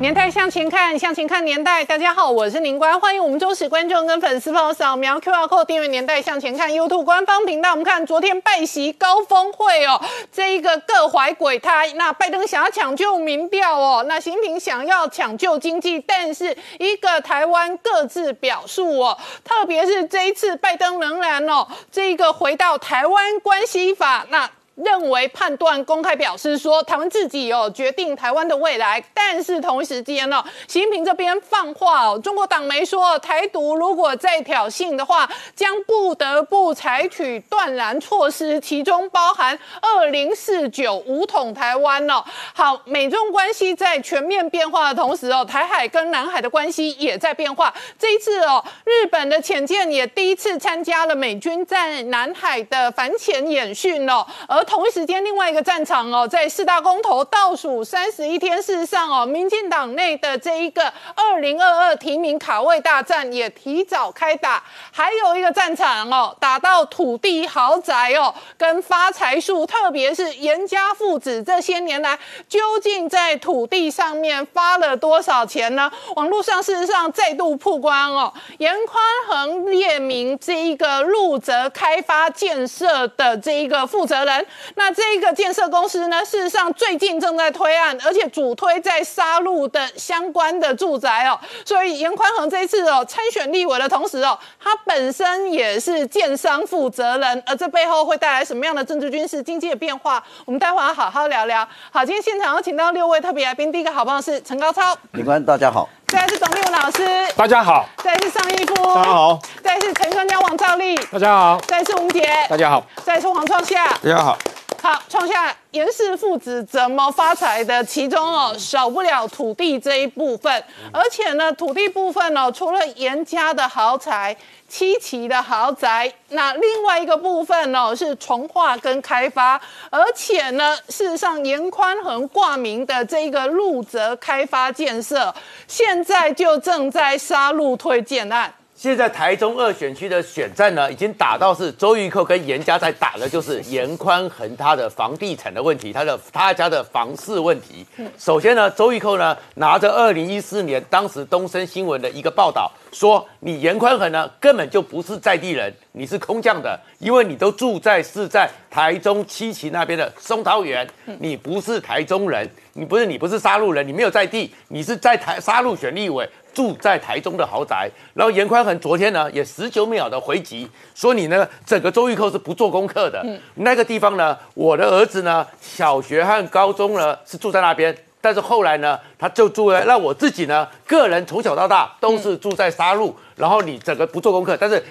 年代向前看，向前看年代。大家好，我是宁官，欢迎我们忠实观众跟粉丝朋友扫描 QR Code 订阅《年代向前看》YouTube 官方频道。我们看昨天拜席高峰会哦，这一个各怀鬼胎。那拜登想要抢救民调哦，那习近平想要抢救经济，但是一个台湾各自表述哦，特别是这一次拜登仍然哦，这一个回到台湾关系法那。认为判断公开表示说，台湾自己有决定台湾的未来，但是同一时间呢，习近平这边放话哦，中国党媒说台独如果再挑衅的话，将不得不采取断然措施，其中包含二零四九武统台湾哦。好，美中关系在全面变化的同时哦，台海跟南海的关系也在变化。这一次哦，日本的潜舰也第一次参加了美军在南海的反潜演训哦，而同一时间，另外一个战场哦，在四大公投倒数三十一天，事实上哦，民进党内的这一个二零二二提名卡位大战也提早开打。还有一个战场哦，打到土地豪宅哦，跟发财树，特别是严家父子这些年来，究竟在土地上面发了多少钱呢？网络上事实上再度曝光哦，严宽恒列明这一个路泽开发建设的这一个负责人。那这个建设公司呢，事实上最近正在推案，而且主推在沙鹿的相关的住宅哦。所以严宽恒这次哦参选立委的同时哦，他本身也是建商负责人，而这背后会带来什么样的政治、军事、经济的变化？我们待会要好好聊聊。好，今天现场有请到六位特别来宾，第一个好朋友是陈高超，警官大家好；再来是董立文老师，大家好；再来是尚义夫，大家好；再来是陈专家王兆立，大家好；再来是吴杰，大家好；再来是黄创夏，大家好。好，创下严氏父子怎么发财的？其中哦，少不了土地这一部分。而且呢，土地部分哦，除了严家的豪宅、七期的豪宅，那另外一个部分哦，是重化跟开发。而且呢，事实上，严宽恒挂名的这个路泽开发建设，现在就正在杀戮推荐案。现在台中二选区的选战呢，已经打到是周玉蔻跟严家在打的，就是严宽恒他的房地产的问题，他的他家的房市问题。首先呢，周玉蔻呢拿着二零一四年当时东森新闻的一个报道，说你严宽恒呢根本就不是在地人，你是空降的，因为你都住在是在台中七期那边的松桃园，你不是台中人，你不是你不是杀戮人，你没有在地，你是在台杀戮选立委。住在台中的豪宅，然后严宽恒昨天呢也十九秒的回击，说你呢整个周玉蔻是不做功课的。那个地方呢，我的儿子呢小学和高中呢是住在那边，但是后来呢他就住在，那我自己呢个人从小到大都是住在沙鹿，然后你整个不做功课，但是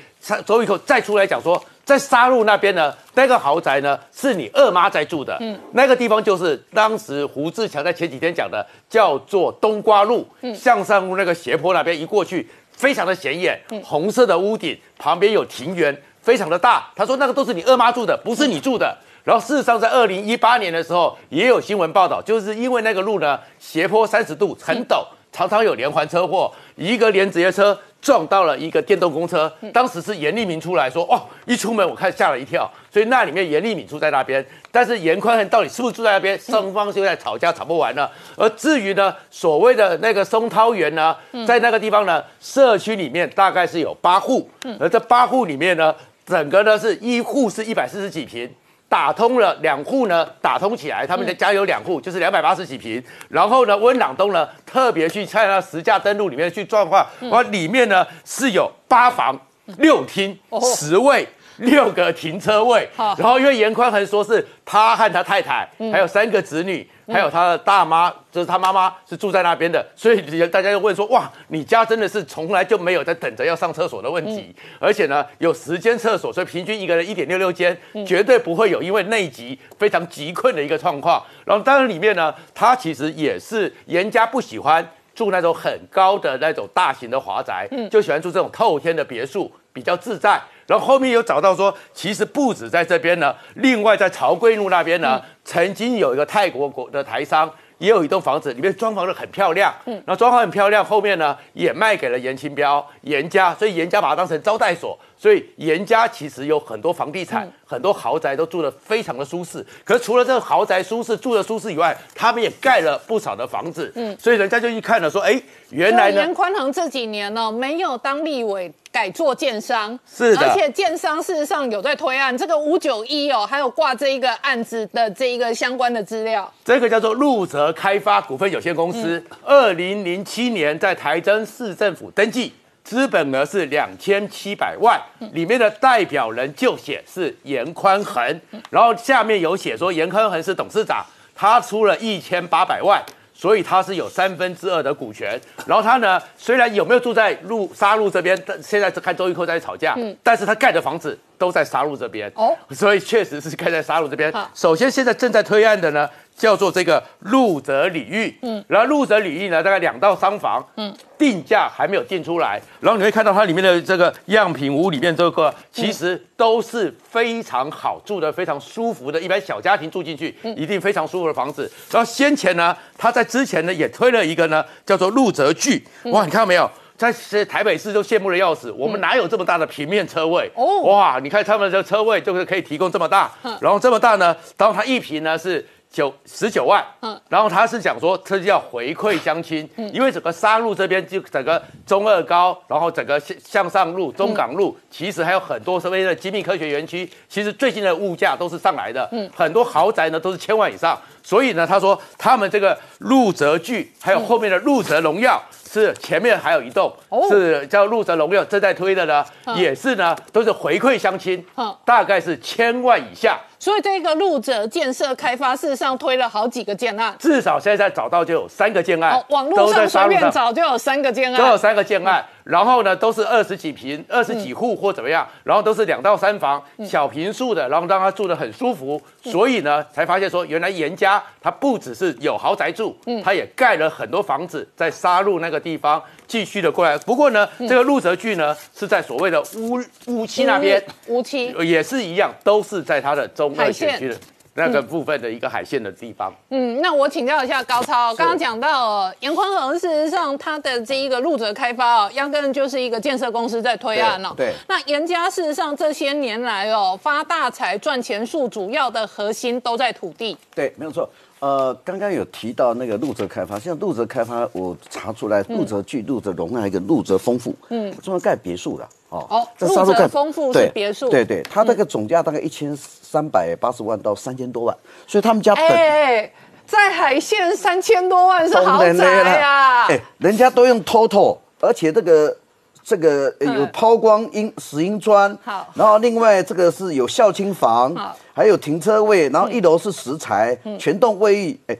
周玉蔻再出来讲说。在沙路那边呢，那个豪宅呢，是你二妈在住的。嗯，那个地方就是当时胡志强在前几天讲的，叫做冬瓜路。嗯，向上路那个斜坡那边一过去，非常的显眼。嗯，红色的屋顶旁边有庭园，非常的大。他说那个都是你二妈住的，不是你住的。然后事实上，在二零一八年的时候，也有新闻报道，就是因为那个路呢，斜坡三十度，很陡，常常有连环车祸，一个连职业车。撞到了一个电动公车，当时是严立明出来说：“哦，一出门我看吓了一跳。”所以那里面严立明住在那边，但是严宽恒到底是不是住在那边？双方现在吵架，吵不完了。而至于呢，所谓的那个松涛园呢，在那个地方呢，社区里面大概是有八户，而这八户里面呢，整个呢是一户是一百四十几平。打通了两户呢，打通起来，他们的家有两户，就是两百八十几平。然后呢，温朗东呢特别去在那实价登录里面去状况，哇，里面呢是有八房六厅十位。六个停车位，然后因为严宽恒说是他和他太太，还有三个子女，还有他的大妈，就是他妈妈是住在那边的，所以大家就问说，哇，你家真的是从来就没有在等着要上厕所的问题，而且呢有十间厕所，所以平均一个人一点六六间，绝对不会有因为内急非常急困的一个状况。然后当然里面呢，他其实也是严家不喜欢住那种很高的那种大型的华宅，就喜欢住这种透天的别墅，比较自在。然后后面有找到说，其实不止在这边呢，另外在曹贵路那边呢，曾经有一个泰国国的台商也有一栋房子，里面装潢的很漂亮，嗯，然后装潢很漂亮，后面呢也卖给了严清标、严家，所以严家把它当成招待所。所以严家其实有很多房地产，很多豪宅都住得非常的舒适。可是除了这个豪宅舒适、住的舒适以外，他们也盖了不少的房子。嗯，所以人家就一看了，说：“哎，原来严宽恒这几年呢，没有当立委，改做建商。是的，而且建商事实上有在推案，这个五九一哦，还有挂这一个案子的这一个相关的资料。这个叫做路泽开发股份有限公司，二零零七年在台中市政府登记。”资本额是两千七百万，里面的代表人就写是严宽恒，然后下面有写说严宽恒是董事长，他出了一千八百万，所以他是有三分之二的股权。然后他呢，虽然有没有住在路沙路这边，现在是看周玉蔻在吵架，但是他盖的房子都在沙路这边，哦，所以确实是盖在沙路这边。首先现在正在推案的呢。叫做这个陆泽礼域，嗯，然后陆泽礼域呢，大概两到三房，嗯，定价还没有定出来，然后你会看到它里面的这个样品屋里面这个，其实都是非常好住的、非常舒服的，一般小家庭住进去一定非常舒服的房子。然后先前呢，他在之前呢也推了一个呢，叫做陆泽聚，哇，你看到没有？在台北市都羡慕的要死，我们哪有这么大的平面车位？哦，哇，你看他们的车位就是可以提供这么大，然后这么大呢，然后它一平呢是。九十九万，嗯，然后他是讲说，他就要回馈乡亲，嗯，因为整个沙路这边就整个中二高，然后整个向向上路、中港路，其实还有很多所谓的精密科学园区，其实最近的物价都是上来的，嗯，很多豪宅呢都是千万以上，所以呢，他说他们这个陆泽聚，还有后面的陆泽荣耀，是前面还有一栋，是叫陆泽荣耀正在推的呢，也是呢都是回馈乡亲，大概是千万以下。所以这个路者建设开发，事实上推了好几个建案，至少现在找到就有三个建案，哦网络上随便找就有三个建案，都有三个建案。然后呢，都是二十几平、二十几户或怎么样，然后都是两到三房、小平数的，然后让他住得很舒服。所以呢，才发现说，原来严家他不只是有豪宅住，他也盖了很多房子在沙鹿那个地方继续的过来。不过呢，这个陆泽剧呢是在所谓的乌乌七那边，乌七也是一样，都是在它的中二选区的。那个部分的一个海线的地方。嗯，那我请教一下高超，刚刚讲到严宽恒，事实上他的这一个路者开发哦，压根就是一个建设公司在推案哦。对。那严家事实上这些年来哦，发大财赚钱术，主要的核心都在土地。对，没有错。呃，刚刚有提到那个陆泽开发，现在陆泽开发我查出来，陆泽巨、陆泽龙还有一个陆泽丰富，嗯，专门盖别墅的。哦，哦，陆泽丰富是别墅，对对，它那个总价大概一千三百八十万到三千多万，所以他们家本在海线三千多万是豪宅呀，哎，人家都用 Total，而且这个。这个有抛光阴石英砖，好，然后另外这个是有孝亲房，好，还有停车位，然后一楼是石材，全栋卫浴，哎，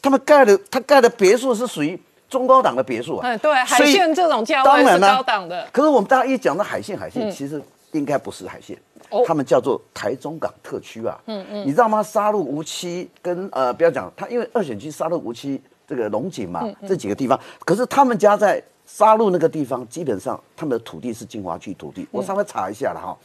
他们盖的他盖的别墅是属于中高档的别墅啊，嗯，对，海线这种价位是高档的。可是我们大家一讲到海线，海线其实应该不是海线，他们叫做台中港特区啊，嗯嗯，你知道吗？沙鹿无期跟呃不要讲，他因为二选区沙鹿无期这个龙井嘛，这几个地方，可是他们家在。沙鹿那个地方，基本上他们的土地是金华区土地。我稍微查一下了哈，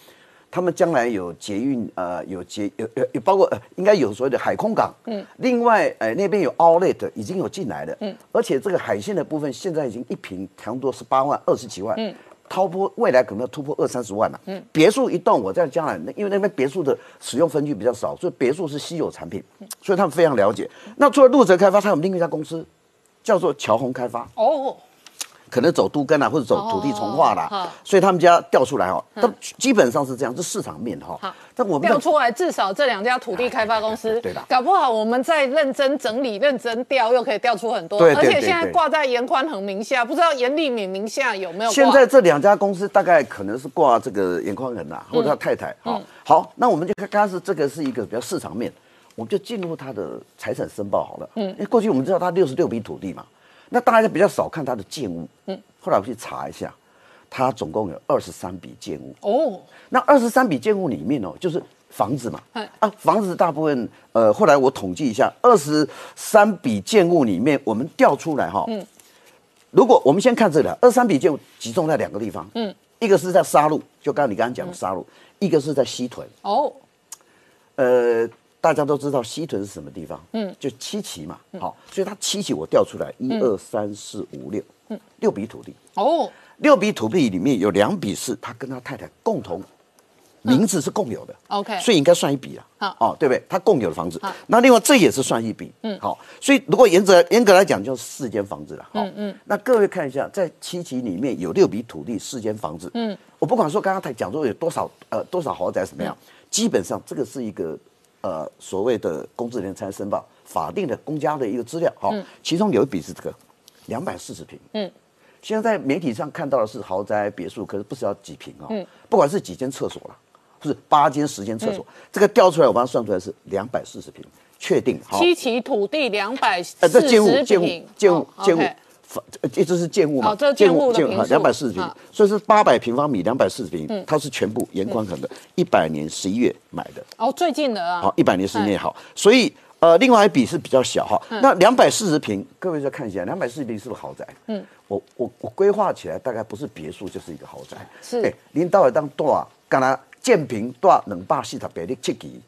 他们将来有捷运，呃，有捷有有有包括呃，应该有所谓的海空港。嗯。另外，呃，那边有 Outlet 已经有进来的。嗯。而且这个海线的部分，现在已经一平差不多十八万、二十几万。嗯。突破未来可能要突破二三十万了。嗯。别墅一栋，我在将来，因为那边别墅的使用分区比较少，所以别墅是稀有产品，所以他们非常了解。那除了路泽开发，他有另一家公司，叫做乔宏开发。哦。可能走都根啊，或者走土地重划啦，所以他们家调出来哦，都基本上是这样，是市场面哈。但我们调出来，至少这两家土地开发公司，对的，搞不好我们再认真整理、认真调，又可以调出很多。对而且现在挂在严宽恒名下，不知道严立敏名下有没有？现在这两家公司大概可能是挂这个严宽恒呐，或者他太太。好，好，那我们就看，刚是这个是一个比较市场面，我们就进入他的财产申报好了。嗯，因为过去我们知道他六十六笔土地嘛。那大家比较少看他的建物，嗯，后来我去查一下，他总共有二十三笔建物哦。那二十三笔建物里面哦，就是房子嘛，啊，房子大部分，呃，后来我统计一下，二十三笔建物里面，我们调出来哈，嗯，如果我们先看这里，二十三笔建物集中在两个地方，嗯，一个是在沙鹿，就刚刚你刚刚讲的沙鹿，一个是在西屯。哦，呃，大家都知道西屯是什么地方，嗯，就七旗嘛，好，所以它七旗我调出来一二三四五六，嗯，六笔土地。哦，六笔土地里面有两笔是他跟他太太共同。名字是共有的，OK，所以应该算一笔了，好，哦，对不对？他共有的房子，那另外这也是算一笔，嗯，好，所以如果严格严格来讲，就是四间房子了，嗯嗯。那各位看一下，在七期里面有六笔土地，四间房子，嗯，我不管说刚刚他讲说有多少呃多少豪宅什么样，基本上这个是一个呃所谓的公职人才申报法定的公家的一个资料，好，其中有一笔是这个两百四十平，嗯。现在在媒体上看到的是豪宅别墅，可是不知道几平啊，嗯，不管是几间厕所了。不是八间十间厕所，这个调出来我帮他算出来是两百四十平，确定。七期土地两百四十平，建物建物建物，房这这是建物嘛？建物建物两百四十平，所以是八百平方米，两百四十平，它是全部严宽衡的，一百年十一月买的。哦，最近的啊。好，一百年十一月好，所以呃，另外一笔是比较小哈。那两百四十平，各位再看一下，两百四十平是不是豪宅？嗯，我我我规划起来大概不是别墅就是一个豪宅。是，哎，您到底当多少？刚才。建平多两百四十平的七期，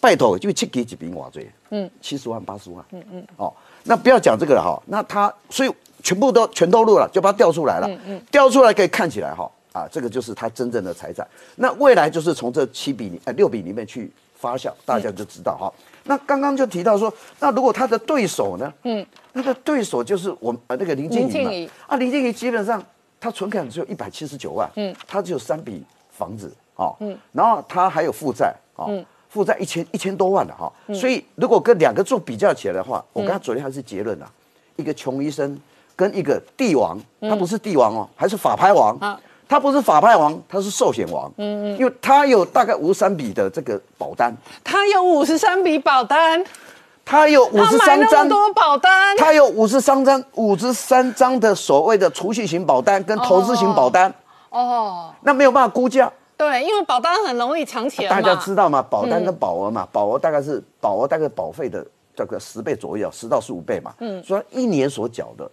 拜托，就七期一平偌济？嗯，七十万八十万。嗯嗯。哦，那不要讲这个了哈。那他所以全部都全都录了，就把它调出来了。嗯嗯。调出来可以看起来哈啊，这个就是他真正的财产。那未来就是从这七笔呃六笔里面去发酵，大家就知道哈。那刚刚就提到说，那如果他的对手呢？嗯，那个对手就是我呃那个林静怡嘛。啊，林静怡基本上他存款只有一百七十九万。嗯。他只有三笔房子。啊，嗯，然后他还有负债，哦，负债一千一千多万的哈，所以如果跟两个做比较起来的话，我跟他昨天还是结论啊，一个穷医生跟一个帝王，他不是帝王哦，还是法拍王，他不是法拍王，他是寿险王，嗯嗯，因为他有大概五十三笔的这个保单，他有五十三笔保单，他有五十三张多保单，他有五十三张五十三张的所谓的储蓄型保单跟投资型保单，哦，那没有办法估价。对，因为保单很容易藏钱大家知道吗？保单跟保额嘛，保额大概是保额大概保费的这个十倍左右，十到十五倍嘛。嗯，所以一年所缴的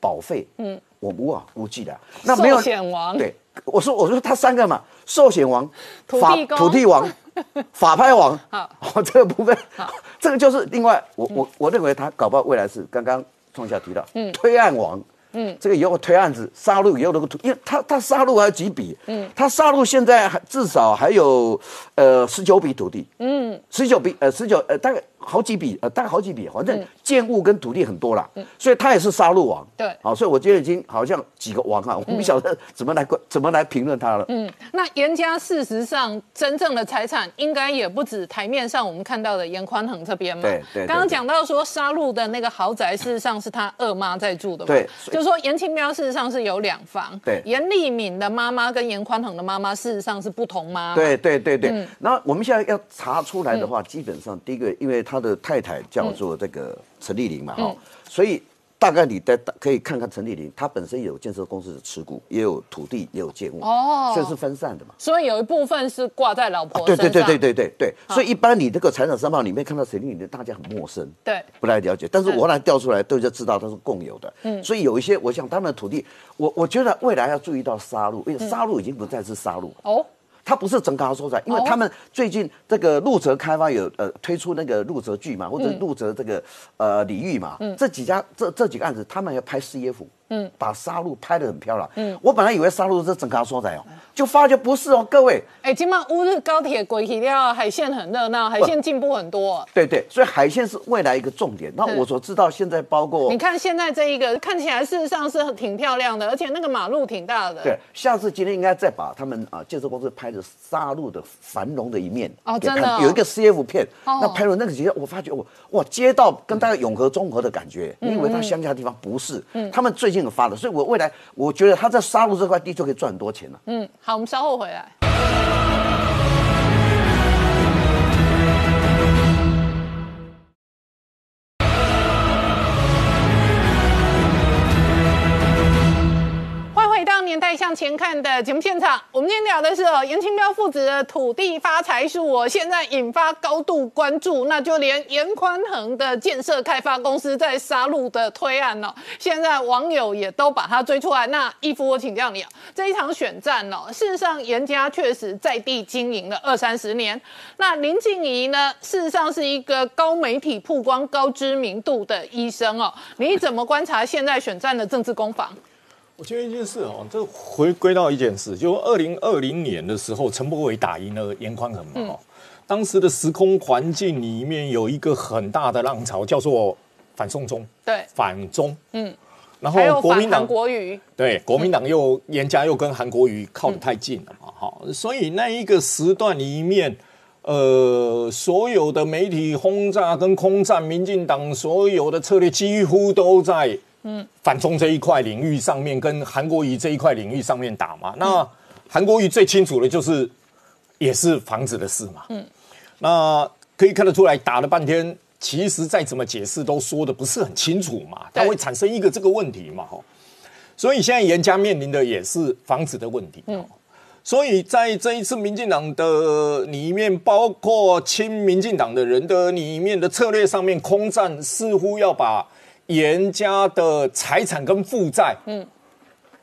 保费，嗯，我无啊估计的。那没有寿险王。对，我说我说他三个嘛，寿险王、法土地王、法拍王。好，这个部分，这个就是另外，我我我认为他搞不好未来是刚刚创下提到，嗯，推案王。嗯，这个以后推案子杀戮以后那个图，因为他他杀戮还有几笔，嗯，他杀戮现在还至少还有呃十九笔土地，嗯，十九笔呃十九呃大概。好几笔，呃，大概好几笔，反正建物跟土地很多啦，所以他也是杀戮王。对，好，所以我觉得已经好像几个王啊，我不晓得怎么来 怎么来评论他了。嗯，那严家事实上真正的财产应该也不止台面上我们看到的严宽恒这边嘛。对对。刚刚讲到说杀戮的那个豪宅，事实上是他二妈在住的。对。就是说严清标事实上是有两房。对。严丽敏的妈妈跟严宽恒的妈妈事实上是不同妈。对对对对。然后我们现在要查出来的话，基本上第一个，因为他的太太。叫做这个陈丽玲嘛，哈，所以大概你在可以看看陈丽玲，她本身有建设公司的持股，也有土地，也有建物，哦，所以是分散的嘛。所以有一部分是挂在老婆身上。对对对对对对对。所以一般你这个财产申报里面看到陈丽玲，大家很陌生，对，不太了解。但是我来调出来，都就知道它是共有的。嗯，所以有一些，我想他们的土地，我我觉得未来要注意到杀戮，因为杀戮已经不再是杀戮哦。它不是整个说出来，因为他们最近这个陆泽开发有呃推出那个陆泽剧嘛，或者陆泽这个呃李玉嘛，这几家这这几个案子，他们要拍 CF。嗯，把沙路拍得很漂亮。嗯，我本来以为沙路是整个所在哦，就发觉不是哦，各位。哎，今晚乌日高铁轨起了，海线很热闹，海线进步很多。对对，所以海线是未来一个重点。那我所知道现在包括，你看现在这一个看起来事实上是挺漂亮的，而且那个马路挺大的。对，下次今天应该再把他们啊建设公司拍的沙路的繁荣的一面哦，真的有一个 CF 片，那拍了那个节，我发觉我哇街道跟大家永和综合的感觉，你以为它乡下的地方不是？嗯，他们最近发的，所以我未来，我觉得他在沙戮这块地就可以赚很多钱了。嗯，好，我们稍后回来。年代向前看的节目现场，我们今天聊的是哦，严清标父子的土地发财树哦，现在引发高度关注。那就连严宽恒的建设开发公司在杀戮的推案哦，现在网友也都把他追出来。那义夫，我请教你啊，这一场选战哦，事实上严家确实在地经营了二三十年。那林静怡呢，事实上是一个高媒体曝光、高知名度的医生哦，你怎么观察现在选战的政治攻防？我觉得一件事哦，这回归到一件事，就二零二零年的时候，陈柏伟打赢了严宽恒嘛。哦，当时的时空环境里面有一个很大的浪潮，叫做反送中。对，反中。嗯。然后国民党国语。对，国民党又严家又跟韩国瑜靠得太近了嘛。哦，所以那一个时段里面，呃，所有的媒体轰炸跟空战，民进党所有的策略几乎都在。嗯，反中这一块领域上面，跟韩国瑜这一块领域上面打嘛。那韩国瑜最清楚的就是，也是房子的事嘛。嗯，那可以看得出来，打了半天，其实再怎么解释都说的不是很清楚嘛。它会产生一个这个问题嘛。哈，所以现在严家面临的也是房子的问题。嗯，所以在这一次民进党的里面，包括亲民进党的人的里面的策略上面，空战似乎要把。严家的财产跟负债，嗯，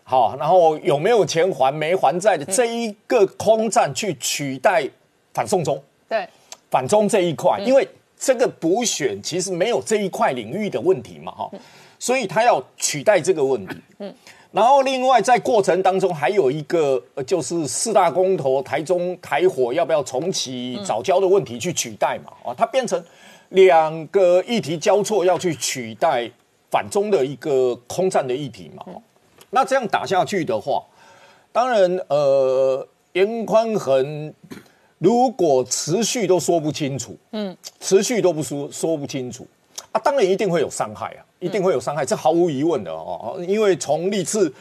好，然后有没有钱还没还债的这一个空战去取代反送中，对，反中这一块，因为这个补选其实没有这一块领域的问题嘛，哈，所以他要取代这个问题，嗯，然后另外在过程当中还有一个就是四大公投台中台火要不要重启早教的问题去取代嘛，啊，它变成。两个议题交错要去取代反中的一个空战的议题嘛？那这样打下去的话，当然，呃，严宽恒如果持续都说不清楚，嗯，持续都不说说不清楚啊，当然一定会有伤害啊，一定会有伤害，这毫无疑问的哦。因为从历次，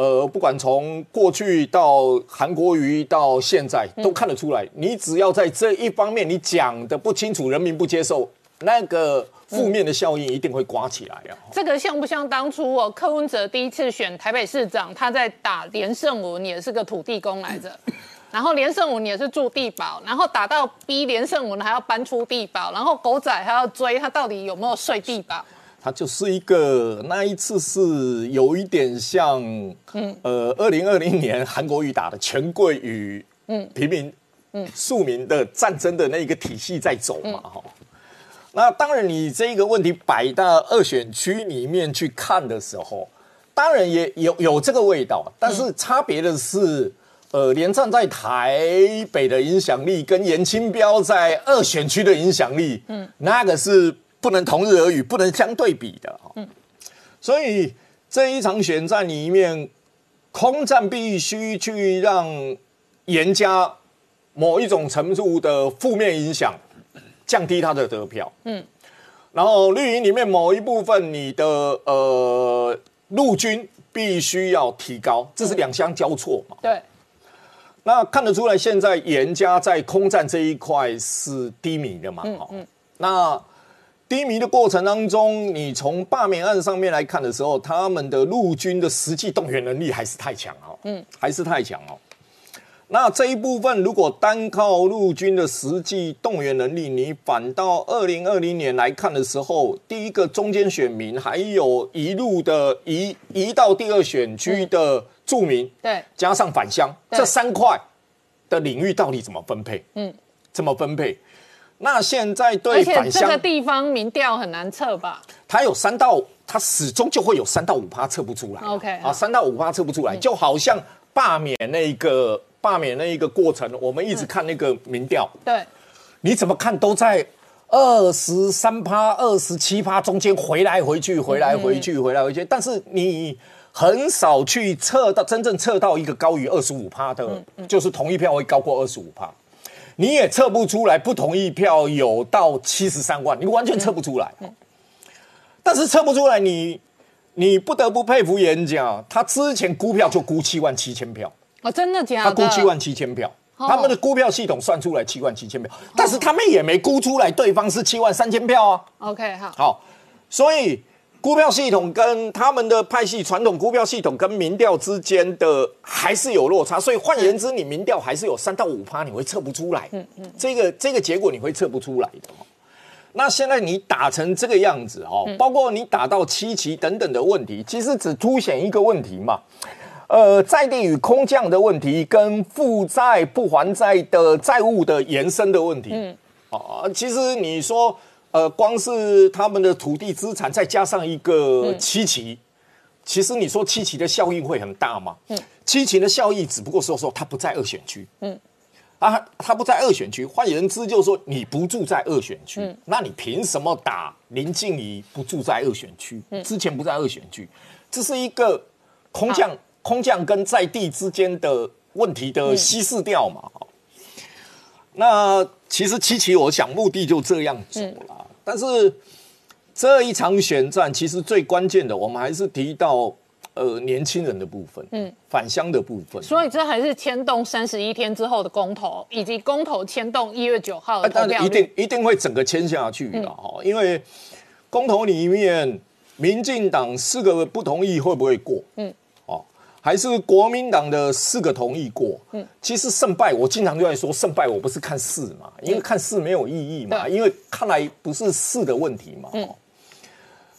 呃，不管从过去到韩国瑜到现在，都看得出来，你只要在这一方面你讲的不清楚，人民不接受。那个负面的效应一定会刮起来啊！这个像不像当初哦，柯文哲第一次选台北市长，他在打连胜文，也是个土地公来着，然后连胜文也是住地堡，然后打到逼连胜文还要搬出地堡，然后狗仔还要追他到底有没有睡地保？他就是一个那一次是有一点像，嗯。呃，二零二零年韩国瑜打的权贵与嗯。平民嗯庶民的战争的那个体系在走嘛哈。那当然，你这个问题摆到二选区里面去看的时候，当然也有有这个味道，但是差别的是，呃，连战在台北的影响力跟严清标在二选区的影响力，嗯，那个是不能同日而语，不能相对比的嗯，所以这一场选战里面，空战必须去让严家某一种程度的负面影响。降低他的得票，嗯，然后绿营里面某一部分，你的呃陆军必须要提高，这是两相交错嘛？对。那看得出来，现在严家在空战这一块是低迷的嘛？嗯嗯。那低迷的过程当中，你从罢免案上面来看的时候，他们的陆军的实际动员能力还是太强哦，嗯，还是太强哦。那这一部分，如果单靠陆军的实际动员能力，你反到二零二零年来看的时候，第一个中间选民，还有一路的移移到第二选区的住民，对，加上返乡这三块的领域到底怎么分配？嗯，怎么分配？那现在对返乡这个地方民调很难测吧？它有三到，它始终就会有三到五趴测不出来。OK，啊，三到五趴测不出来，就好像罢免那个。罢免那一个过程，我们一直看那个民调，对，你怎么看都在二十三趴、二十七趴中间回来回去、回来回去、回来回去，但是你很少去测到真正测到一个高于二十五趴的，就是同一票会高过二十五趴，你也测不出来不同意票有到七十三万，你完全测不出来。但是测不出来，你你不得不佩服演讲，他之前估票就估七万七千票。哦，真的假的？他估七万七千票，他们的估票系统算出来七万七千票，但是他们也没估出来对方是七万三千票啊。OK，好，好，所以股票系统跟他们的派系传统股票系统跟民调之间的还是有落差，所以换言之，你民调还是有三到五趴，你会测不出来。嗯嗯，这个这个结果你会测不出来的。那现在你打成这个样子哦，包括你打到七期等等的问题，其实只凸显一个问题嘛，呃，在地与空降的问题，跟负债不还债的债务的延伸的问题。嗯，啊，其实你说。呃，光是他们的土地资产，再加上一个七期，其实你说七期的效应会很大吗？嗯，七期的效益只不过说说他不在二选区，嗯，啊，他不在二选区，换言之就是说你不住在二选区，那你凭什么打林静怡不住在二选区？之前不在二选区，这是一个空降空降跟在地之间的问题的稀释掉嘛？那其实七七，我想目的就这样走了。但是这一场选战，其实最关键的，我们还是提到呃年轻人的部分，嗯，返乡的部分。所以这还是牵动三十一天之后的公投，以及公投牵动一月九号的投票一定一定会整个牵下去的哈，因为公投里面，民进党四个不同意会不会过？嗯。还是国民党的四个同意过，嗯，其实胜败我经常就在说胜败，我不是看四嘛，因为看四没有意义嘛，因为看来不是四的问题嘛，嗯，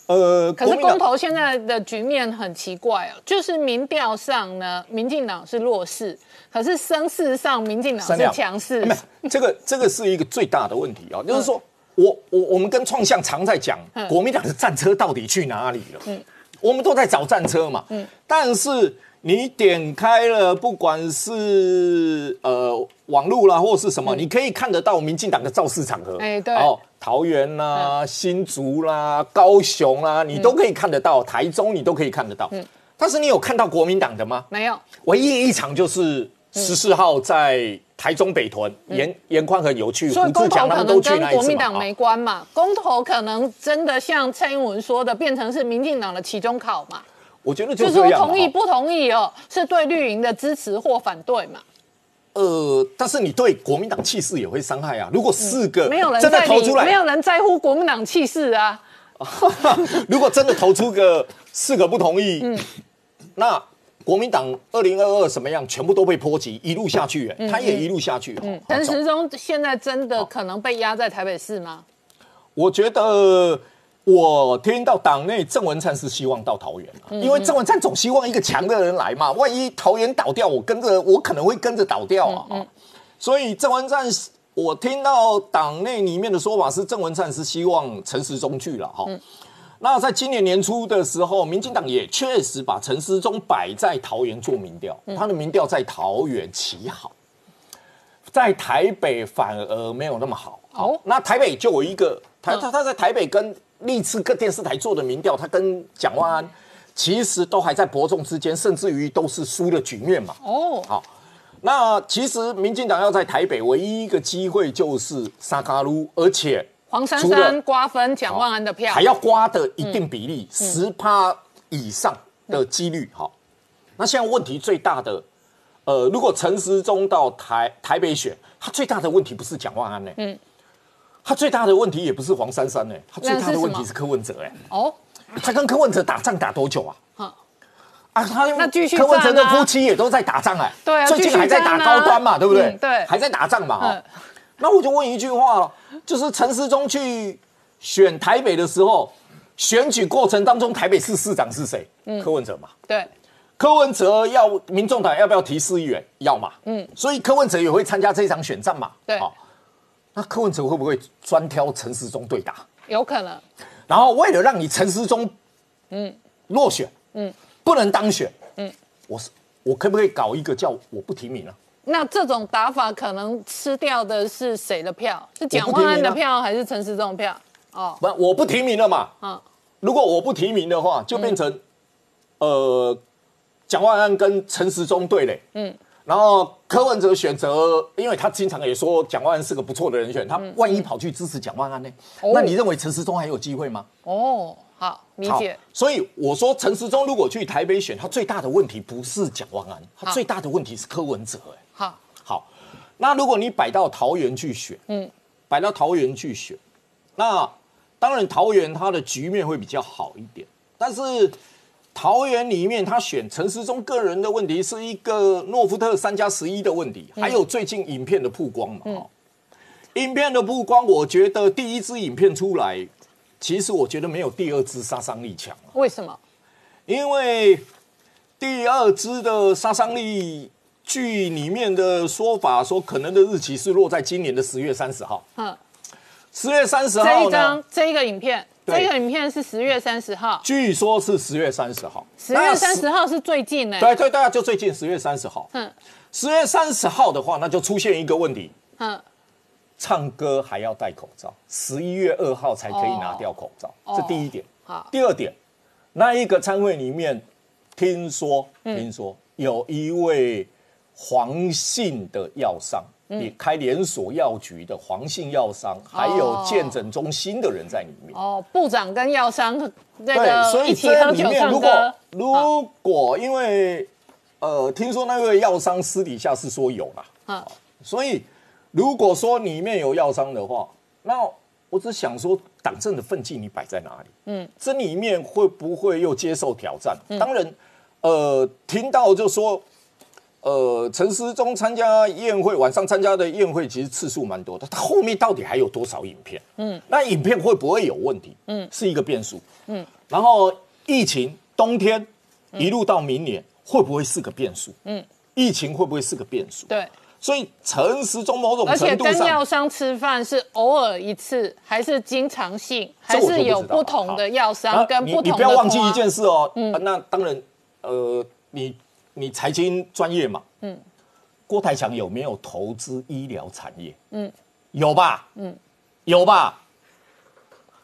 呃，可是公投现在的局面很奇怪哦，就是民调上呢，民进党是弱势，可是声势上民进党是强势，没有这个这个是一个最大的问题啊，就是说我我我们跟创象常在讲，国民党的战车到底去哪里了？嗯，我们都在找战车嘛，嗯，但是。你点开了，不管是呃网络啦，或是什么，你可以看得到民进党的造势场合。哎，对，哦，桃园啦、新竹啦、高雄啦，你都可以看得到；台中你都可以看得到。嗯，但是你有看到国民党的吗？没有。唯一一场就是十四号在台中北屯，严严宽很有趣，所以公投可能跟国民党没关嘛？公投可能真的像蔡英文说的，变成是民进党的期中考嘛？我觉得就是说同意不同意哦，是对绿营的支持或反对嘛？呃，但是你对国民党气势也会伤害啊。如果四个没有人真的投出来，没有人在乎国民党气势啊。如果真的投出个四个不同意，那国民党二零二二什么样，全部都被波及，一路下去，他也一路下去。陈时中现在真的可能被压在台北市吗？我觉得。我听到党内郑文灿是希望到桃园因为郑文灿总希望一个强的人来嘛，万一桃园倒掉，我跟着我可能会跟着倒掉啊。所以郑文灿，我听到党内里面的说法是郑文灿是希望陈时中去了哈。那在今年年初的时候，民进党也确实把陈时中摆在桃园做民调，他的民调在桃园起好，在台北反而没有那么好。好，那台北就有一个他他他在台北跟。历次各电视台做的民调，他跟蒋万安其实都还在伯仲之间，甚至于都是输的局面嘛。哦，好，那其实民进党要在台北唯一一个机会就是沙卡路，而且黄珊珊瓜分蒋万安的票，还要瓜的一定比例十趴以上的几率。好，那现在问题最大的，呃，如果陈时中到台台北选，他最大的问题不是蒋万安呢？嗯。他最大的问题也不是黄珊珊呢，他最大的问题是柯文哲哎。哦，他跟柯文哲打仗打多久啊？啊，他那继续柯文哲的夫妻也都在打仗哎。对啊，最近还在打高端嘛，对不对？对，还在打仗嘛。哈，那我就问一句话了，就是陈时中去选台北的时候，选举过程当中台北市市长是谁？嗯，柯文哲嘛。对，柯文哲要民众党要不要提市议员？要嘛。嗯，所以柯文哲也会参加这一场选战嘛。对。那柯文哲会不会专挑陈时中对打？有可能。然后为了让你陈时中，嗯，落选，嗯，不能当选，嗯，我是我可不可以搞一个叫我不提名了？那这种打法可能吃掉的是谁的票？是蒋万安的票还是陈时中的票？哦，不，我不提名了嘛。嗯，如果我不提名的话，就变成呃，蒋万安跟陈时中对垒。嗯。然后柯文哲选择，因为他经常也说蒋万安是个不错的人选，他万一跑去支持蒋万安呢？那你认为陈时中还有机会吗？哦，好理解。所以我说陈时中如果去台北选，他最大的问题不是蒋万安，他最大的问题是柯文哲。哎，好，好。那如果你摆到桃园去选，嗯，摆到桃园去选，那当然桃园它的局面会比较好一点，但是桃园里面他选陈时中个人的问题是一个诺福特三加十一的问题，还有最近影片的曝光嘛，嗯，影片的曝光，我觉得第一支影片出来，其实我觉得没有第二支杀伤力强，为什么？因为第二支的杀伤力，据里面的说法说，可能的日期是落在今年的十月三十号。嗯，十月三十号这一张这一个影片，这个影片是十月三十号。据说是十月三十号。十月三十号是最近呢？对对对，就最近十月三十号。嗯，十月三十号的话，那就出现一个问题。嗯，唱歌还要戴口罩，十一月二号才可以拿掉口罩，这第一点。好，第二点，那一个餐会里面。听说，听说有一位黄姓的药商，也开连锁药局的黄姓药商，还有健诊中心的人在里面。哦，部长跟药商那个一起喝酒唱歌。如果因为呃，听说那位药商私底下是说有啦，啊，所以如果说里面有药商的话，那我只想说，党政的奋进你摆在哪里？嗯，这里面会不会又接受挑战？当然，呃，听到就说，呃，陈时中参加宴会，晚上参加的宴会其实次数蛮多的，他后面到底还有多少影片？嗯，那影片会不会有问题？嗯，是一个变数。嗯，然后疫情冬天一路到明年会不会是个变数？嗯，疫情会不会是个变数？对。所以陈时中某种程度上，跟药商吃饭是偶尔一次，还是经常性，还是有不同的药商跟不同的？你不要忘记一件事哦。嗯，那当然，呃，你你财经专业嘛，嗯，郭台强有没有投资医疗产业？嗯，有吧？嗯，有吧？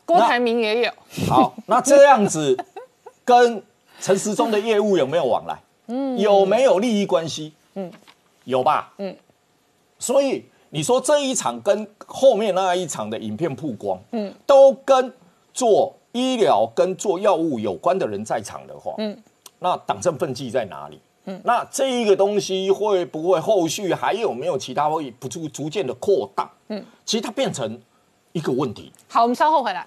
郭台铭也有。好，那这样子 跟陈时中的业务有没有往来？嗯，有没有利益关系？嗯，有吧？嗯。所以你说这一场跟后面那一场的影片曝光，嗯，都跟做医疗跟做药物有关的人在场的话，嗯，那党政分际在哪里？嗯，那这一个东西会不会后续还有没有其他会不逐逐渐的扩大？嗯，其实它变成一个问题。好，我们稍后回来。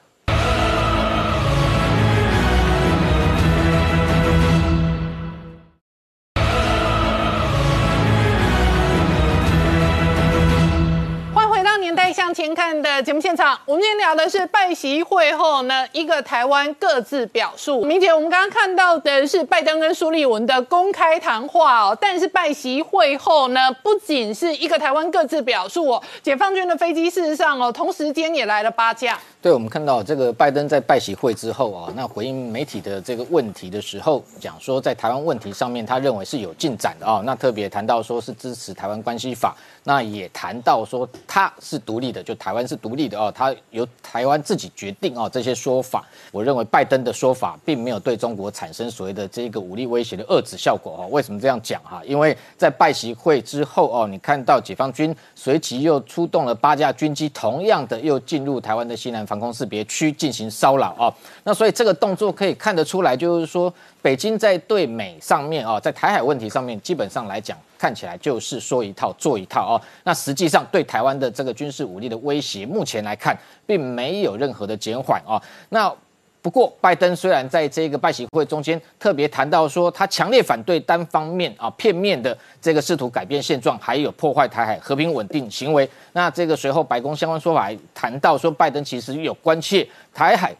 向前看的节目现场，我们今天聊的是拜习会后呢，一个台湾各自表述。明姐，我们刚刚看到的是拜登跟苏利文的公开谈话哦，但是拜习会后呢，不仅是一个台湾各自表述哦，解放军的飞机事实上哦，同时间也来了八架。对，我们看到这个拜登在拜习会之后啊，那回应媒体的这个问题的时候，讲说在台湾问题上面，他认为是有进展的啊。那特别谈到说是支持台湾关系法，那也谈到说他是独立的，就台湾是独立的哦，他由台湾自己决定哦。这些说法，我认为拜登的说法并没有对中国产生所谓的这个武力威胁的遏制效果哦。为什么这样讲哈？因为在拜习会之后哦，你看到解放军随即又出动了八架军机，同样的又进入台湾的西南。防空识别区进行骚扰啊，那所以这个动作可以看得出来，就是说北京在对美上面啊，在台海问题上面，基本上来讲，看起来就是说一套做一套哦。那实际上对台湾的这个军事武力的威胁，目前来看并没有任何的减缓哦。那不过，拜登虽然在这个拜习会中间特别谈到说，他强烈反对单方面啊、片面的这个试图改变现状，还有破坏台海和平稳定行为。那这个随后，白宫相关说法谈到说，拜登其实有关切台海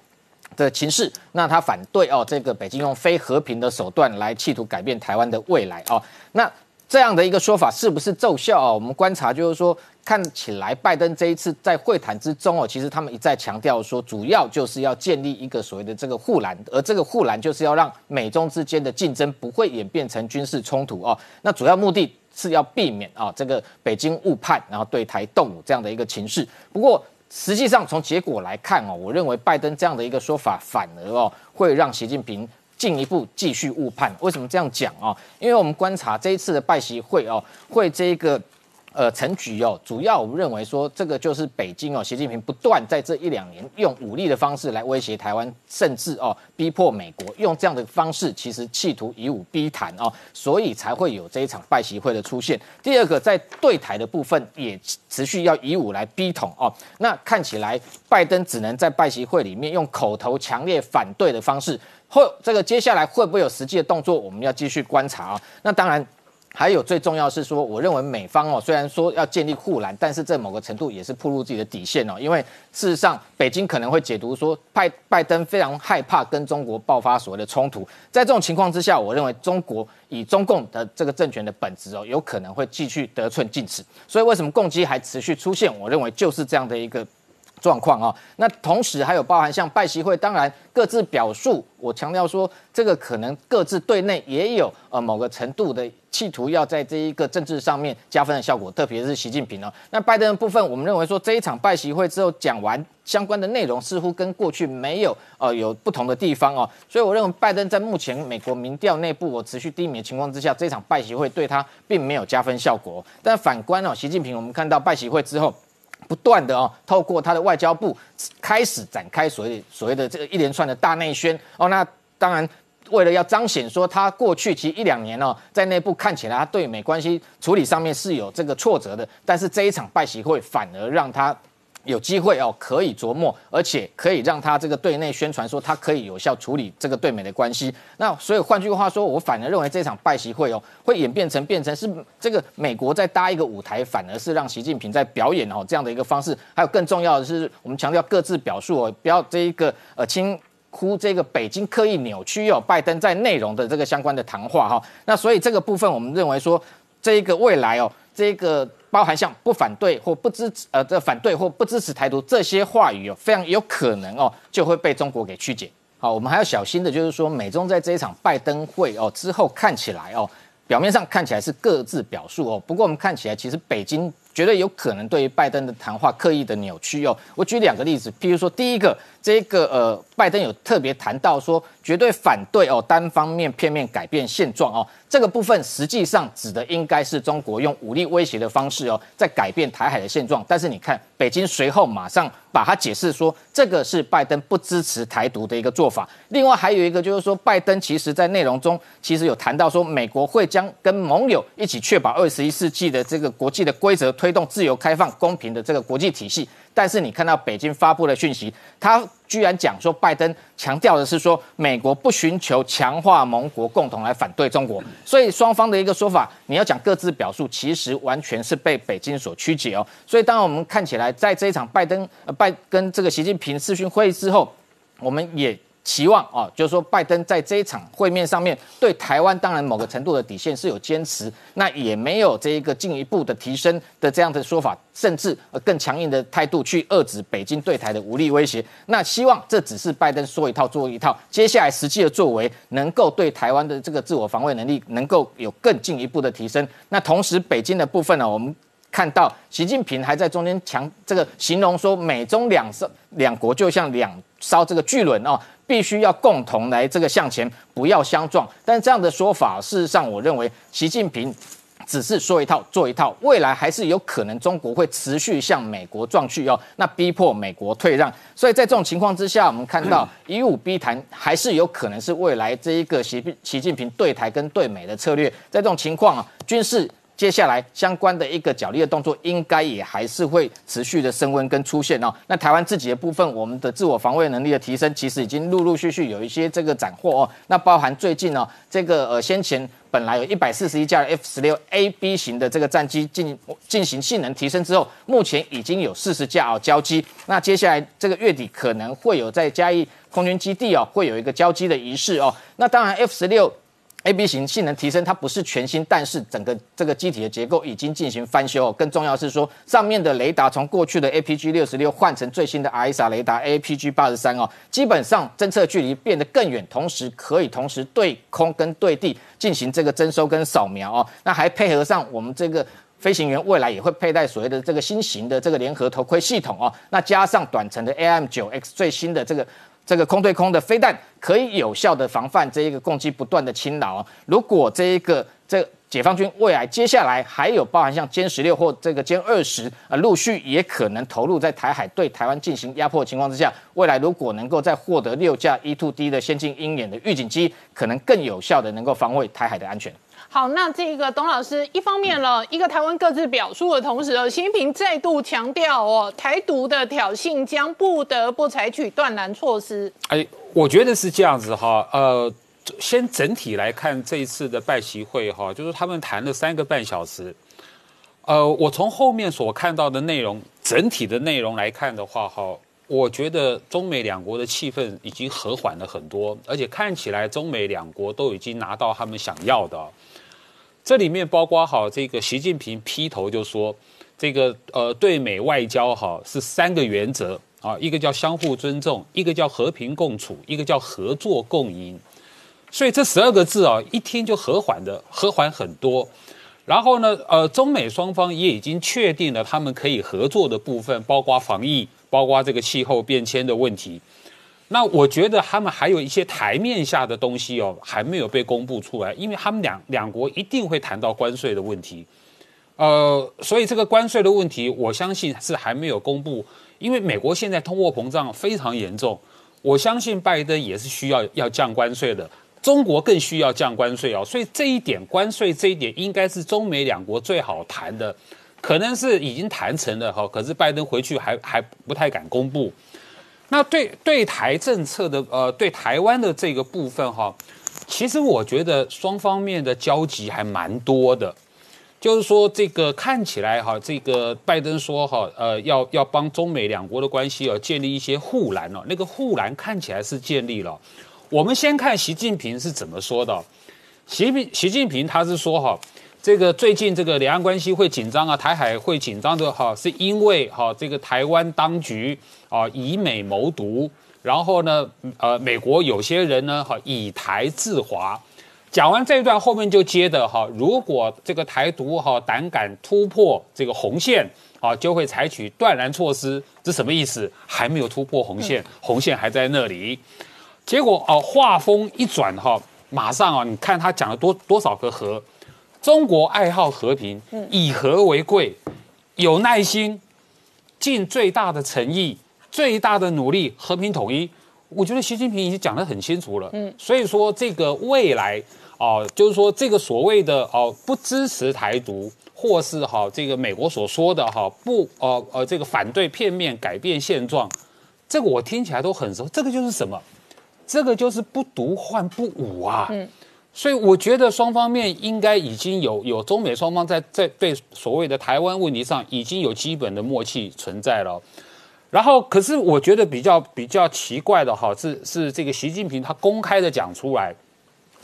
的情势，那他反对哦，这个北京用非和平的手段来企图改变台湾的未来哦。那这样的一个说法是不是奏效啊？我们观察就是说，看起来拜登这一次在会谈之中哦，其实他们一再强调说，主要就是要建立一个所谓的这个护栏，而这个护栏就是要让美中之间的竞争不会演变成军事冲突哦。那主要目的是要避免啊这个北京误判，然后对台动武这样的一个情势。不过实际上从结果来看哦，我认为拜登这样的一个说法反而哦会让习近平。进一步继续误判，为什么这样讲啊？因为我们观察这一次的拜习会啊，会这个呃，成局哦，主要我们认为说，这个就是北京哦，习近平不断在这一两年用武力的方式来威胁台湾，甚至哦逼迫美国用这样的方式，其实企图以武逼谈哦，所以才会有这一场拜习会的出现。第二个，在对台的部分也持续要以武来逼统哦，那看起来拜登只能在拜习会里面用口头强烈反对的方式，会这个接下来会不会有实际的动作，我们要继续观察啊。那当然。还有最重要是说，我认为美方哦，虽然说要建立护栏，但是在某个程度也是暴露自己的底线哦。因为事实上，北京可能会解读说，拜拜登非常害怕跟中国爆发所谓的冲突。在这种情况之下，我认为中国以中共的这个政权的本质哦，有可能会继续得寸进尺。所以为什么攻击还持续出现？我认为就是这样的一个。状况啊，那同时还有包含像拜习会，当然各自表述，我强调说这个可能各自对内也有呃某个程度的企图，要在这一个政治上面加分的效果，特别是习近平哦。那拜登的部分，我们认为说这一场拜习会之后讲完相关的内容，似乎跟过去没有呃有不同的地方哦，所以我认为拜登在目前美国民调内部我持续低迷的情况之下，这场拜习会对他并没有加分效果。但反观哦，习近平，我们看到拜习会之后。不断的哦，透过他的外交部开始展开所谓所谓的这个一连串的大内宣哦，那当然为了要彰显说他过去其实一两年哦，在内部看起来他对美关系处理上面是有这个挫折的，但是这一场拜席会反而让他。有机会哦，可以琢磨，而且可以让他这个对内宣传说他可以有效处理这个对美的关系。那所以换句话说，我反而认为这场拜习会哦，会演变成变成是这个美国在搭一个舞台，反而是让习近平在表演哦这样的一个方式。还有更重要的是，我们强调各自表述哦，不要这一个呃轻忽这个北京刻意扭曲哦拜登在内容的这个相关的谈话哈。那所以这个部分，我们认为说这一个未来哦，这个。包含像不反对或不支持，呃，这反对或不支持台独这些话语哦，非常有可能哦，就会被中国给曲解。好，我们还要小心的，就是说美中在这一场拜登会哦之后，看起来哦，表面上看起来是各自表述哦，不过我们看起来其实北京。绝对有可能对于拜登的谈话刻意的扭曲哦。我举两个例子，譬如说，第一个，这个呃，拜登有特别谈到说，绝对反对哦，单方面片面改变现状哦。这个部分实际上指的应该是中国用武力威胁的方式哦，在改变台海的现状。但是你看，北京随后马上把它解释说，这个是拜登不支持台独的一个做法。另外还有一个就是说，拜登其实在内容中其实有谈到说，美国会将跟盟友一起确保二十一世纪的这个国际的规则。推动自由、开放、公平的这个国际体系，但是你看到北京发布的讯息，他居然讲说，拜登强调的是说，美国不寻求强化盟国共同来反对中国，所以双方的一个说法，你要讲各自表述，其实完全是被北京所曲解哦。所以，当我们看起来在这一场拜登呃拜跟这个习近平视讯会议之后，我们也。期望啊，就是说拜登在这一场会面上面对台湾，当然某个程度的底线是有坚持，那也没有这一个进一步的提升的这样的说法，甚至更强硬的态度去遏制北京对台的武力威胁。那希望这只是拜登说一套做一套，接下来实际的作为能够对台湾的这个自我防卫能力能够有更进一步的提升。那同时北京的部分呢，我们看到习近平还在中间强这个形容说，美中两艘两国就像两艘这个巨轮哦。必须要共同来这个向前，不要相撞。但是这样的说法，事实上，我认为习近平只是说一套做一套，未来还是有可能中国会持续向美国撞去哦，那逼迫美国退让。所以在这种情况之下，我们看到以武逼谈还是有可能是未来这一个习习近平对台跟对美的策略。在这种情况啊，军事。接下来相关的一个角力的动作，应该也还是会持续的升温跟出现哦。那台湾自己的部分，我们的自我防卫能力的提升，其实已经陆陆续续有一些这个斩获哦。那包含最近呢，这个呃先前本来有一百四十一架 F 十六 A B 型的这个战机进进行性能提升之后，目前已经有四十架哦交机。那接下来这个月底可能会有在嘉义空军基地哦，会有一个交机的仪式哦。那当然 F 十六。A B 型性能提升，它不是全新，但是整个这个机体的结构已经进行翻修。更重要是说，上面的雷达从过去的 A P G 六十六换成最新的 i s a 雷达 A P G 八十三哦，基本上侦测距离变得更远，同时可以同时对空跟对地进行这个征收跟扫描哦。那还配合上我们这个飞行员未来也会佩戴所谓的这个新型的这个联合头盔系统哦。那加上短程的 A M 九 X 最新的这个。这个空对空的飞弹可以有效的防范这一个攻击不断的侵扰。如果这一个这解放军未来接下来还有包含像歼十六或这个歼二十啊，陆续也可能投入在台海对台湾进行压迫情况之下，未来如果能够再获得六架 E-2D 的先进鹰眼的预警机，可能更有效的能够防卫台海的安全。好，那这个董老师一方面了一个台湾各自表述的同时，习近平再度强调哦，台独的挑衅将不得不采取断然措施。哎，我觉得是这样子哈，呃，先整体来看这一次的拜习会哈，就是他们谈了三个半小时，呃，我从后面所看到的内容，整体的内容来看的话哈，我觉得中美两国的气氛已经和缓了很多，而且看起来中美两国都已经拿到他们想要的。这里面包括好这个习近平劈头就说，这个呃对美外交哈是三个原则啊，一个叫相互尊重，一个叫和平共处，一个叫合作共赢。所以这十二个字啊，一听就和缓的和缓很多。然后呢，呃，中美双方也已经确定了他们可以合作的部分，包括防疫，包括这个气候变迁的问题。那我觉得他们还有一些台面下的东西哦，还没有被公布出来，因为他们两两国一定会谈到关税的问题，呃，所以这个关税的问题，我相信是还没有公布，因为美国现在通货膨胀非常严重，我相信拜登也是需要要降关税的，中国更需要降关税哦，所以这一点关税这一点应该是中美两国最好谈的，可能是已经谈成了哈，可是拜登回去还还不太敢公布。那对对台政策的呃，对台湾的这个部分哈，其实我觉得双方面的交集还蛮多的，就是说这个看起来哈，这个拜登说哈，呃，要要帮中美两国的关系哦建立一些护栏哦，那个护栏看起来是建立了。我们先看习近平是怎么说的，习平习近平他是说哈。这个最近这个两岸关系会紧张啊，台海会紧张的哈，是因为哈这个台湾当局啊以美谋独，然后呢呃美国有些人呢哈以台制华，讲完这一段后面就接的哈，如果这个台独哈胆敢突破这个红线啊，就会采取断然措施，这什么意思？还没有突破红线，红线还在那里。结果哦话锋一转哈，马上啊你看他讲了多多少个和。中国爱好和平，以和为贵，有耐心，尽最大的诚意，最大的努力，和平统一。我觉得习近平已经讲得很清楚了。嗯，所以说这个未来啊，就是说这个所谓的哦不支持台独，或是哈这个美国所说的哈不呃呃这个反对片面改变现状，这个我听起来都很熟。这个就是什么？这个就是不独患不武啊。嗯。所以我觉得双方面应该已经有有中美双方在在对所谓的台湾问题上已经有基本的默契存在了，然后可是我觉得比较比较奇怪的哈是是这个习近平他公开的讲出来，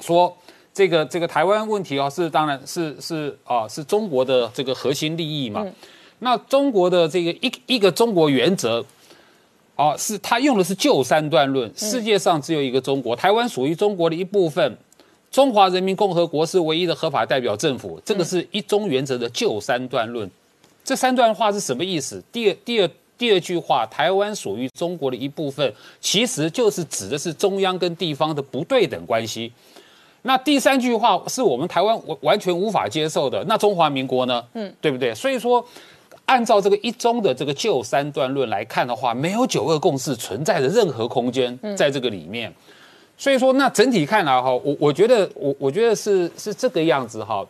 说这个这个台湾问题啊是当然是是啊是中国的这个核心利益嘛，那中国的这个一一个中国原则，啊是他用的是旧三段论，世界上只有一个中国，台湾属于中国的一部分。中华人民共和国是唯一的合法代表政府，这个是一中原则的旧三段论。这三段话是什么意思？第二、第二、第二句话，台湾属于中国的一部分，其实就是指的是中央跟地方的不对等关系。那第三句话是我们台湾完完全无法接受的。那中华民国呢？嗯，对不对？所以说，按照这个一中的这个旧三段论来看的话，没有九二共识存在的任何空间在这个里面。所以说，那整体看来哈，我我觉得我我觉得是是这个样子哈，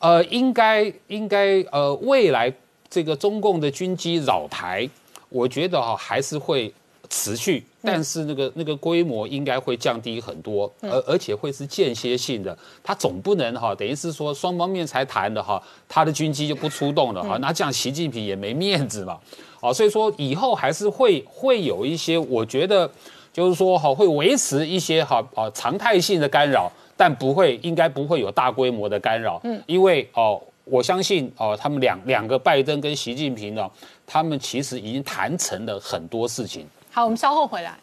呃，应该应该呃，未来这个中共的军机扰台，我觉得哈还是会持续，但是那个那个规模应该会降低很多，而而且会是间歇性的，它总不能哈，等于是说双方面才谈的哈，他的军机就不出动了哈，那这样习近平也没面子嘛，哦，所以说以后还是会会有一些，我觉得。就是说，哈，会维持一些哈啊常态性的干扰，但不会，应该不会有大规模的干扰。嗯，因为哦，我相信哦，他们两两个拜登跟习近平呢，他们其实已经谈成了很多事情。好，我们稍后回来。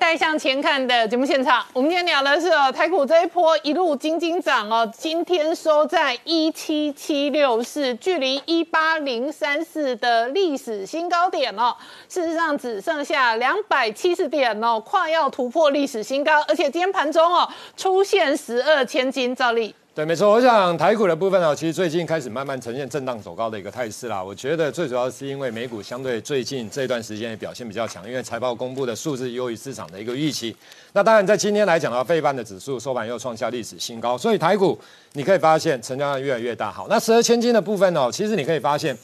带向前看的节目现场，我们今天聊的是哦，台股这一波一路金金涨哦，今天收在一七七六四，距离一八零三四的历史新高点哦，事实上只剩下两百七十点哦，快要突破历史新高，而且今天盘中哦出现十二千金照例。对，没错。我想台股的部分呢，其实最近开始慢慢呈现震荡走高的一个态势啦。我觉得最主要是因为美股相对最近这段时间的表现比较强，因为财报公布的数字优于市场的一个预期。那当然在今天来讲的话，费半的指数收盘又创下历史新高，所以台股你可以发现成交量越来越大。好，那十二千金的部分哦，其实你可以发现，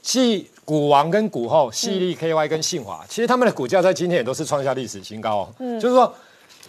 系股王跟股后，细力 KY 跟信华，其实他们的股价在今天也都是创下历史新高哦。嗯，就是说。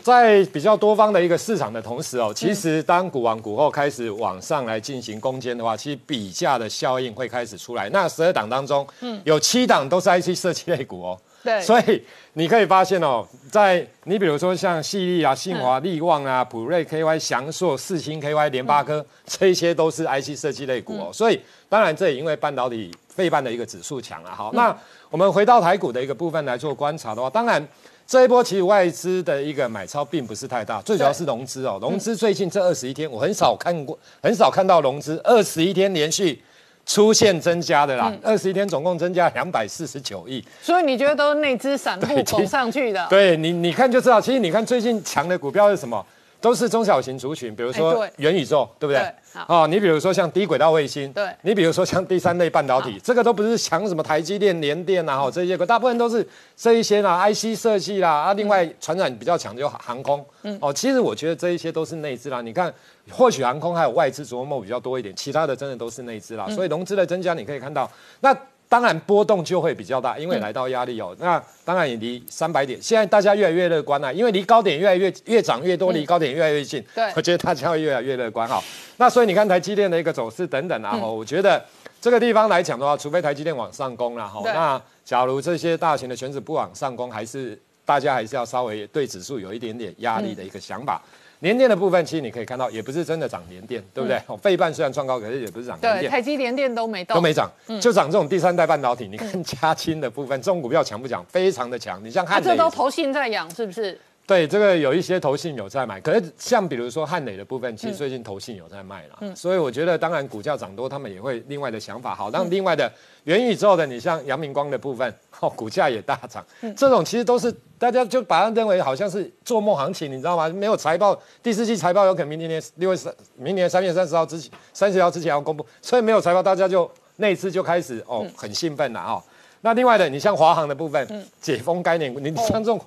在比较多方的一个市场的同时哦，其实当股王股后开始往上来进行攻坚的话，其实比价的效应会开始出来。那十二档当中，嗯，有七档都是 IC 设计类股哦。对，所以你可以发现哦，在你比如说像细力啊、信华、力旺啊、普瑞 KY、翔硕、四星 KY、联发科，这些都是 IC 设计类股哦。所以当然这也因为半导体费半的一个指数强了。好，那我们回到台股的一个部分来做观察的话，当然。这一波其实外资的一个买超并不是太大，最主要是融资哦。融资最近这二十一天，我很少看过，很少看到融资二十一天连续出现增加的啦。二十一天总共增加两百四十九亿。所以你觉得都是内资散户捧上去的？对你，你看就知道。其实你看最近强的股票是什么？都是中小型族群，比如说元宇宙，对不对？哦，你比如说像低轨道卫星，对，你比如说像第三类半导体，这个都不是强什么台积电、联电啊，哈，这些个大部分都是这一些啦，IC 设计啦，啊，另外传染比较强就航空，嗯，哦，其实我觉得这一些都是内资啦。你看，或许航空还有外资琢磨比较多一点，其他的真的都是内资啦。所以融资的增加，你可以看到那。当然波动就会比较大，因为来到压力哦。那当然也离三百点，现在大家越来越乐观了，因为离高点越来越越涨越多，离高点越来越近。对，我觉得大家会越来越乐观哈。那所以你看台积电的一个走势等等啊，我觉得这个地方来讲的话，除非台积电往上攻了哈。那假如这些大型的选址不往上攻，还是大家还是要稍微对指数有一点点压力的一个想法。联电的部分，其实你可以看到，也不是真的涨联电，对不对？哦，费半虽然创高，可是也不是涨联电。对，台积联电都没动，都没涨，就涨这种第三代半导体。你看嘉清的部分，这种股票强不强？非常的强。你像汉，这都投信在养，是不是？对，这个有一些投信有在买，可是像比如说汉磊的部分，其实最近投信有在卖了，所以我觉得当然股价涨多，他们也会另外的想法。好，那另外的元宇宙的，你像阳明光的部分，哦，股价也大涨，这种其实都是大家就把它认为好像是做梦行情，你知道吗？没有财报，第四季财报有可能明年六月三，明年三月三十号之前，三十号之前要公布，所以没有财报，大家就那次就开始哦很兴奋了哦。那另外的，你像华航的部分，解封概念，你像这种。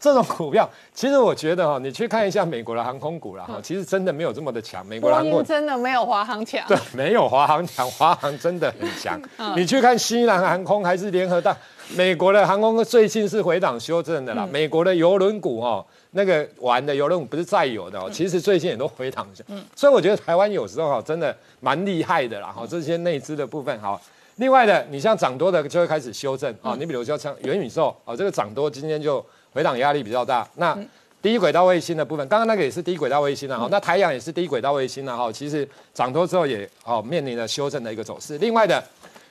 这种股票，其实我觉得哈，你去看一下美国的航空股了哈，其实真的没有这么的强。美国航空真的没有华航强。对，没有华航强，华航真的很强。你去看西南航空还是联合大，美国的航空最近是回档修正的啦。美国的邮轮股哈，那个玩的邮轮股不是再有的哦，其实最近也都回档下。嗯，所以我觉得台湾有时候哈，真的蛮厉害的啦。哈，这些内资的部分哈，另外的你像涨多的就会开始修正啊。你比如说像元宇宙啊，这个涨多今天就。回档压力比较大，那低轨道卫星的部分，刚刚那个也是低轨道卫星啊哈，那太阳也是低轨道卫星啊哈，其实涨多之后也哦面临了修正的一个走势。另外的，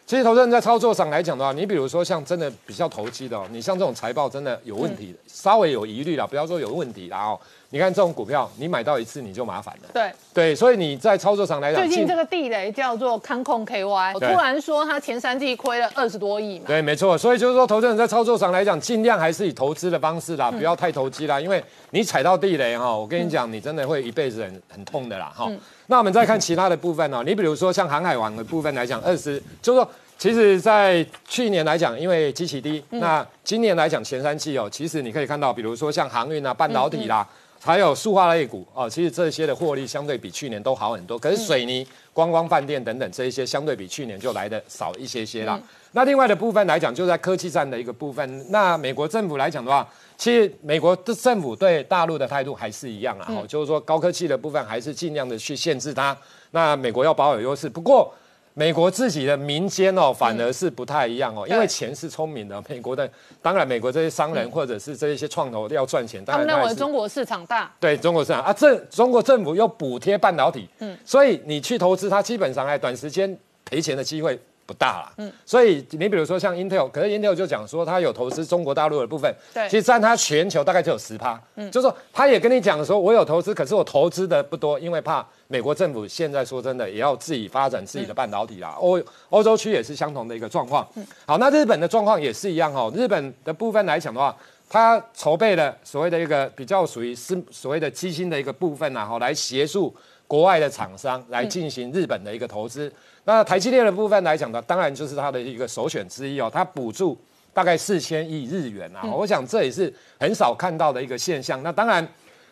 其实投资人在操作上来讲的话，你比如说像真的比较投机的，你像这种财报真的有问题的，稍微有疑虑啦，不要说有问题啦哦。你看这种股票，你买到一次你就麻烦了。对对，所以你在操作上来讲，最近这个地雷叫做康控 KY，突然说它前三季亏了二十多亿嘛。对，没错。所以就是说，投资人在操作上来讲，尽量还是以投资的方式啦，不要太投机啦，因为你踩到地雷哈，我跟你讲，你真的会一辈子很很痛的啦哈。那我们再看其他的部分哦，你比如说像航海王的部分来讲，二十就是说，其实在去年来讲，因为基期低，那今年来讲前三季哦，其实你可以看到，比如说像航运啊、半导体啦。还有塑化类股哦，其实这些的获利相对比去年都好很多。可是水泥、观光饭店等等这一些，相对比去年就来的少一些些啦。那另外的部分来讲，就在科技战的一个部分。那美国政府来讲的话，其实美国的政府对大陆的态度还是一样啊，就是说高科技的部分还是尽量的去限制它。那美国要保有优势，不过。美国自己的民间哦，反而是不太一样哦，因为钱是聪明的。美国的当然，美国这些商人或者是这一些创投要赚钱，他们认为中国市场大。对中国市场啊，政中国政府又补贴半导体，嗯，所以你去投资它，基本上哎，短时间赔钱的机会不大了。嗯，所以你比如说像 Intel，可是 Intel 就讲说它有投资中国大陆的部分，对，其实占它全球大概只有十趴。嗯，就说他也跟你讲说，我有投资，可是我投资的不多，因为怕美国政府现在说真的也要自己发展自己的半导体啦。欧欧洲区也是相同的一个状况。嗯，好，那日本的状况也是一样哦。日本的部分来讲的话。他筹备了所谓的一个比较属于是所谓的基金的一个部分然后来协助国外的厂商来进行日本的一个投资。那台积电的部分来讲呢，当然就是它的一个首选之一哦。它补助大概四千亿日元啊，我想这也是很少看到的一个现象。那当然，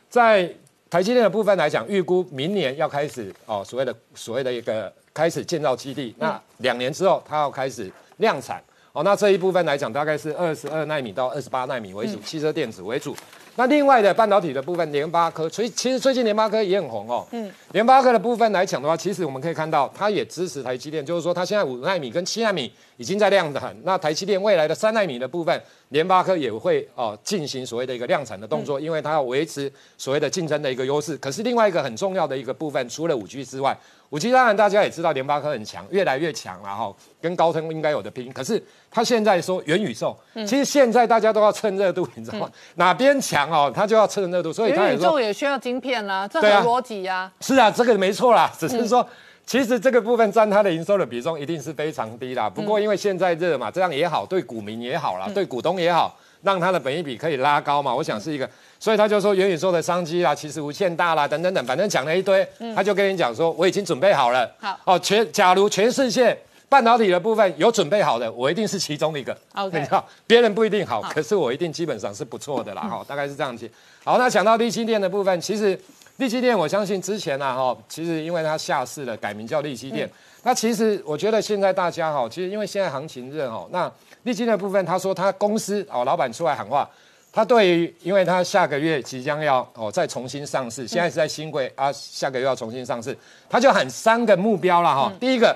在台积电的部分来讲，预估明年要开始哦，所谓的所谓的一个开始建造基地。那两年之后，它要开始量产。哦，那这一部分来讲，大概是二十二纳米到二十八纳米为主，汽车电子为主。那另外的半导体的部分，联发科，所以其实最近联发科也很红哦。嗯，联发科的部分来讲的话，其实我们可以看到，它也支持台积电，就是说它现在五纳米跟七纳米已经在量产，那台积电未来的三纳米的部分，联发科也会哦进行所谓的一个量产的动作，因为它要维持所谓的竞争的一个优势。可是另外一个很重要的一个部分，除了五 G 之外，五 G 当然大家也知道，联发科很强，越来越强了哈，跟高通应该有的拼。可是他现在说元宇宙，其实现在大家都要蹭热度，你知道吗？哪边强哦，他就要蹭热度。所以元宇宙也需要晶片啦，这很逻辑呀。是啊，这个没错啦，只是说，其实这个部分占它的营收的比重一定是非常低啦。不过因为现在热嘛，这样也好，对股民也好啦，对股东也好，让它的本益比可以拉高嘛。我想是一个。所以他就说元宇宙的商机啦，其实无限大啦，等等等，反正讲了一堆，他就跟你讲说，我已经准备好了。好哦，全假如全世界半导体的部分有准备好的，我一定是其中一个。OK，你知道别人不一定好，可是我一定基本上是不错的啦。哈，大概是这样子。好，那讲到立基电的部分，其实立基电我相信之前啊，哈，其实因为它下市了，改名叫立基电。那其实我觉得现在大家哈，其实因为现在行情热哈，那立基的部分，他说他公司哦，老板出来喊话。他对于，因为他下个月即将要哦再重新上市，现在是在新贵啊，下个月要重新上市，他就喊三个目标了哈。第一个，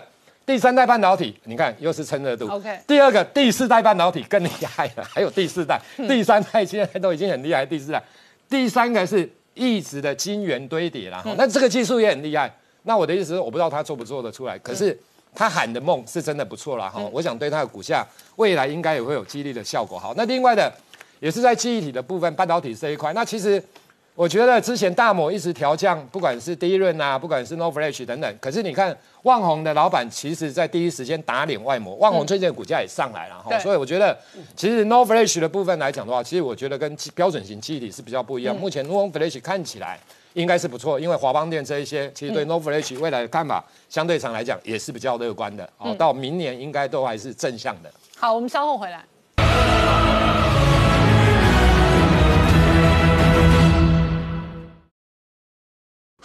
第三代半导体，你看又是蹭热度。OK。第二个，第四代半导体更厉害了，还有第四代、第三代现在都已经很厉害，第四代。第三个是一直的晶圆堆叠了，那这个技术也很厉害。那我的意思是，我不知道他做不做得出来，可是他喊的梦是真的不错啦哈。我想对他的股价未来应该也会有激励的效果。好，那另外的。也是在记忆体的部分，半导体这一块。那其实我觉得之前大摩一直调降，不管是第一润啊，不管是 No Flash 等等。可是你看旺宏的老板，其实在第一时间打脸外模，旺宏最近的股价也上来了哈。所以我觉得，其实 No Flash 的部分来讲的话，其实我觉得跟标准型记忆体是比较不一样。目前 No Flash 看起来应该是不错，因为华邦电这一些，其实对 No Flash 未来的看法，相对上来讲也是比较乐观的。哦，到明年应该都还是正向的。好，我们稍后回来。